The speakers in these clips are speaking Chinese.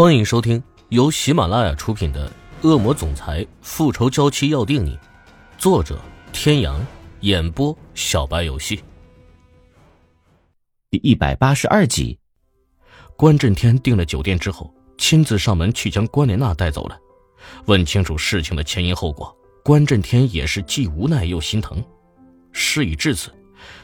欢迎收听由喜马拉雅出品的《恶魔总裁复仇娇妻要定你》，作者：天阳，演播：小白游戏。第一百八十二集，关震天订了酒店之后，亲自上门去将关莲娜带走了。问清楚事情的前因后果，关震天也是既无奈又心疼。事已至此，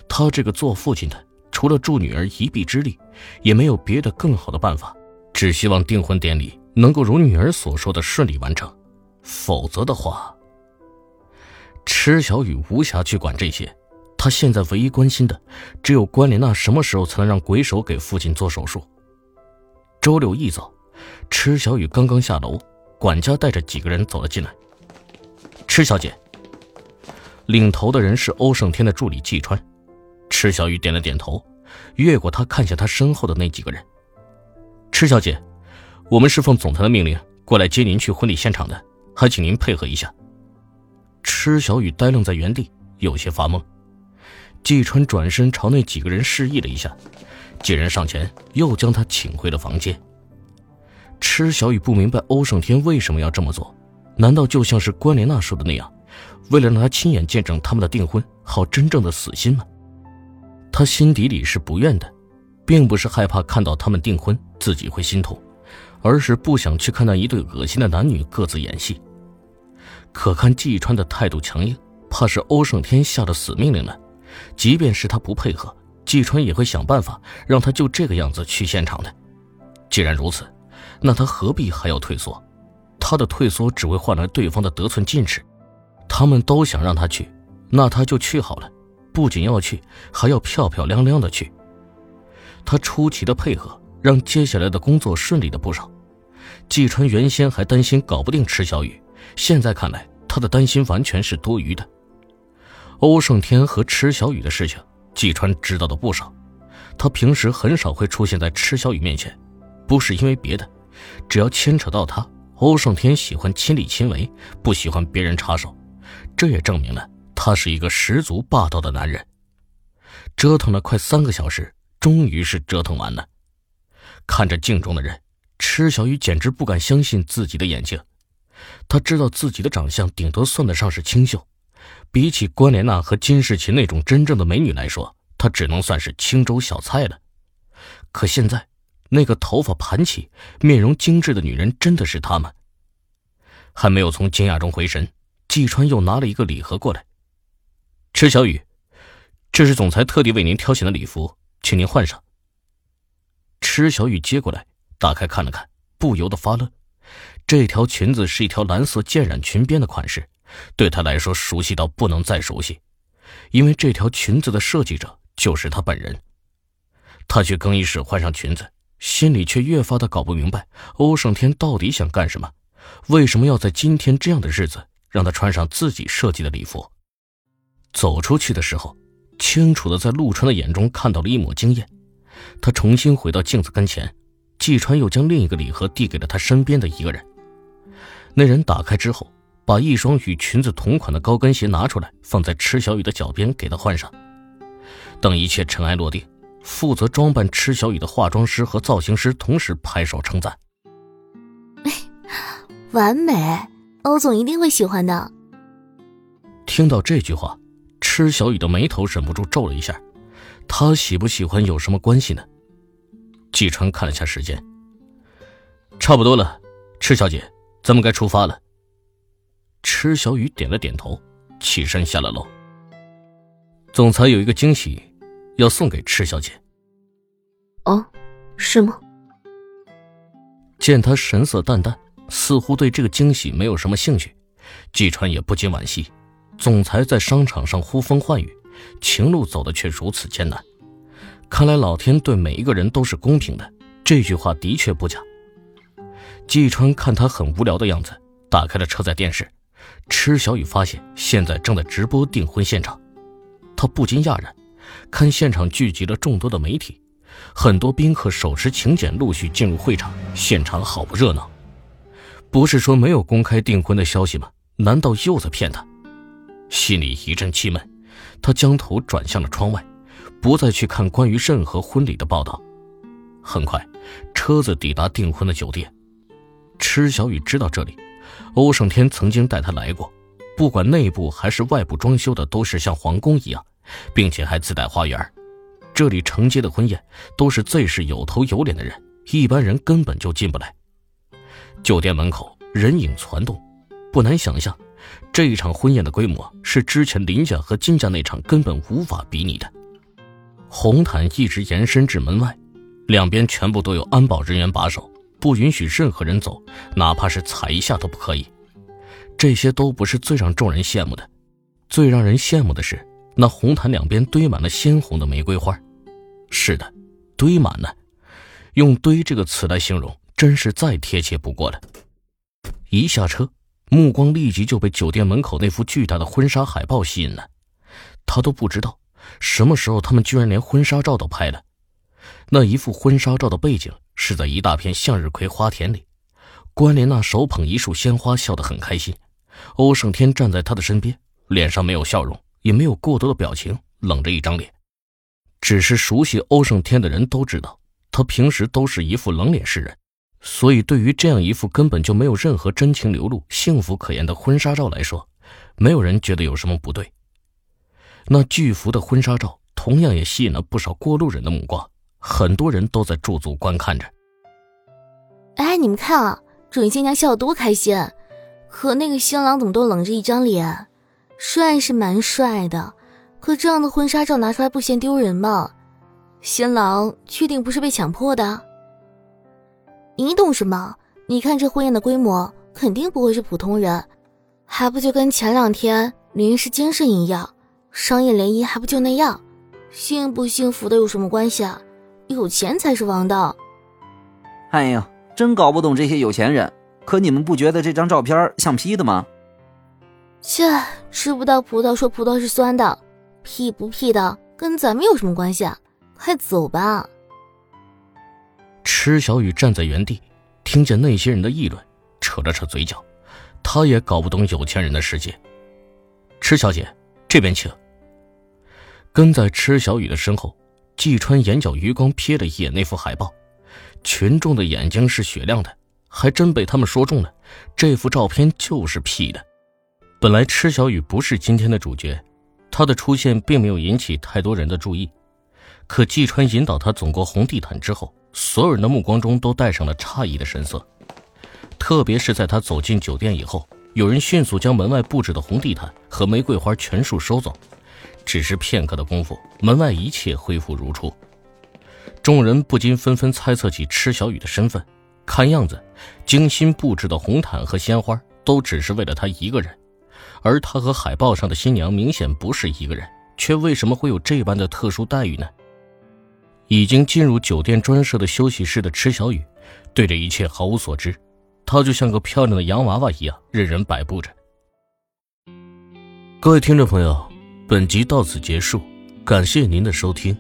他这个做父亲的，除了助女儿一臂之力，也没有别的更好的办法。只希望订婚典礼能够如女儿所说的顺利完成，否则的话，池小雨无暇去管这些。他现在唯一关心的，只有关莲娜什么时候才能让鬼手给父亲做手术。周六一早，池小雨刚刚下楼，管家带着几个人走了进来。池小姐，领头的人是欧胜天的助理季川。池小雨点了点头，越过他看向他身后的那几个人。池小姐，我们是奉总裁的命令过来接您去婚礼现场的，还请您配合一下。池小雨呆愣在原地，有些发懵。季川转身朝那几个人示意了一下，几人上前又将他请回了房间。池小雨不明白欧胜天为什么要这么做，难道就像是关莲娜说的那样，为了让他亲眼见证他们的订婚，好真正的死心吗？他心底里是不愿的。并不是害怕看到他们订婚自己会心痛，而是不想去看那一对恶心的男女各自演戏。可看季川的态度强硬，怕是欧胜天下的死命令了。即便是他不配合，季川也会想办法让他就这个样子去现场的。既然如此，那他何必还要退缩？他的退缩只会换来对方的得寸进尺。他们都想让他去，那他就去好了。不仅要去，还要漂漂亮亮的去。他出奇的配合，让接下来的工作顺利的不少。季川原先还担心搞不定池小雨，现在看来，他的担心完全是多余的。欧胜天和池小雨的事情，季川知道的不少。他平时很少会出现在池小雨面前，不是因为别的，只要牵扯到他，欧胜天喜欢亲力亲为，不喜欢别人插手。这也证明了他是一个十足霸道的男人。折腾了快三个小时。终于是折腾完了，看着镜中的人，池小雨简直不敢相信自己的眼睛。他知道自己的长相顶多算得上是清秀，比起关莲娜和金世琴那种真正的美女来说，他只能算是青州小菜了。可现在，那个头发盘起、面容精致的女人真的是她吗？还没有从惊讶中回神，季川又拿了一个礼盒过来。池小雨，这是总裁特地为您挑选的礼服。请您换上。池小雨接过来，打开看了看，不由得发愣。这条裙子是一条蓝色渐染裙边的款式，对她来说熟悉到不能再熟悉，因为这条裙子的设计者就是她本人。他去更衣室换上裙子，心里却越发的搞不明白欧胜天到底想干什么，为什么要在今天这样的日子让他穿上自己设计的礼服？走出去的时候。清楚的在陆川的眼中看到了一抹惊艳，他重新回到镜子跟前，季川又将另一个礼盒递给了他身边的一个人。那人打开之后，把一双与裙子同款的高跟鞋拿出来，放在池小雨的脚边给她换上。等一切尘埃落定，负责装扮池小雨的化妆师和造型师同时拍手称赞：“完美，欧总一定会喜欢的。”听到这句话。池小雨的眉头忍不住皱了一下，他喜不喜欢有什么关系呢？季川看了下时间，差不多了，池小姐，咱们该出发了。池小雨点了点头，起身下了楼。总裁有一个惊喜，要送给池小姐。哦，是吗？见他神色淡淡，似乎对这个惊喜没有什么兴趣，季川也不禁惋惜。总裁在商场上呼风唤雨，情路走的却如此艰难。看来老天对每一个人都是公平的，这句话的确不假。季川看他很无聊的样子，打开了车载电视。池小雨发现现在正在直播订婚现场，他不禁讶然，看现场聚集了众多的媒体，很多宾客手持请柬陆续进入会场，现场好不热闹。不是说没有公开订婚的消息吗？难道又在骗他？心里一阵气闷，他将头转向了窗外，不再去看关于任何婚礼的报道。很快，车子抵达订婚的酒店，池小雨知道这里，欧胜天曾经带他来过，不管内部还是外部装修的都是像皇宫一样，并且还自带花园。这里承接的婚宴都是最是有头有脸的人，一般人根本就进不来。酒店门口人影攒动，不难想象，这一场婚宴的规模是之前林家和金家那场根本无法比拟的。红毯一直延伸至门外，两边全部都有安保人员把守，不允许任何人走，哪怕是踩一下都不可以。这些都不是最让众人羡慕的，最让人羡慕的是那红毯两边堆满了鲜红的玫瑰花。是的，堆满了，用“堆”这个词来形容，真是再贴切不过了。一下车，目光立即就被酒店门口那幅巨大的婚纱海报吸引了。他都不知道，什么时候他们居然连婚纱照都拍了。那一幅婚纱照的背景是在一大片向日葵花田里，关莲娜手捧一束鲜花，笑得很开心。欧胜天站在她的身边，脸上没有笑容，也没有过多的表情，冷着一张脸。只是熟悉欧胜天的人都知道，他平时都是一副冷脸示人，所以对于这样一副根本就没有任何真情流露、幸福可言的婚纱照来说，没有人觉得有什么不对。那巨幅的婚纱照同样也吸引了不少过路人的目光，很多人都在驻足观看着。哎，你们看啊，准新娘笑得多开心，可那个新郎怎么都冷着一张脸？帅是蛮帅的。可这样的婚纱照拿出来不嫌丢人吗？新郎确定不是被强迫的？你懂什么？你看这婚宴的规模，肯定不会是普通人，还不就跟前两天临时精神一样？商业联谊还不就那样？幸不幸福的有什么关系啊？有钱才是王道。哎呀，真搞不懂这些有钱人。可你们不觉得这张照片像 P 的吗？切，吃不到葡萄说葡萄是酸的。P 不 P 的跟咱们有什么关系啊？快走吧！池小雨站在原地，听见那些人的议论，扯了扯嘴角，他也搞不懂有钱人的世界。池小姐，这边请。跟在池小雨的身后，季川眼角余光瞥了一眼那幅海报，群众的眼睛是雪亮的，还真被他们说中了，这幅照片就是 P 的。本来池小雨不是今天的主角。他的出现并没有引起太多人的注意，可季川引导他走过红地毯之后，所有人的目光中都带上了诧异的神色。特别是在他走进酒店以后，有人迅速将门外布置的红地毯和玫瑰花全数收走。只是片刻的功夫，门外一切恢复如初。众人不禁纷纷猜测起池小雨的身份。看样子，精心布置的红毯和鲜花都只是为了他一个人。而他和海报上的新娘明显不是一个人，却为什么会有这般的特殊待遇呢？已经进入酒店专设的休息室的池小雨，对这一切毫无所知，她就像个漂亮的洋娃娃一样任人摆布着。各位听众朋友，本集到此结束，感谢您的收听。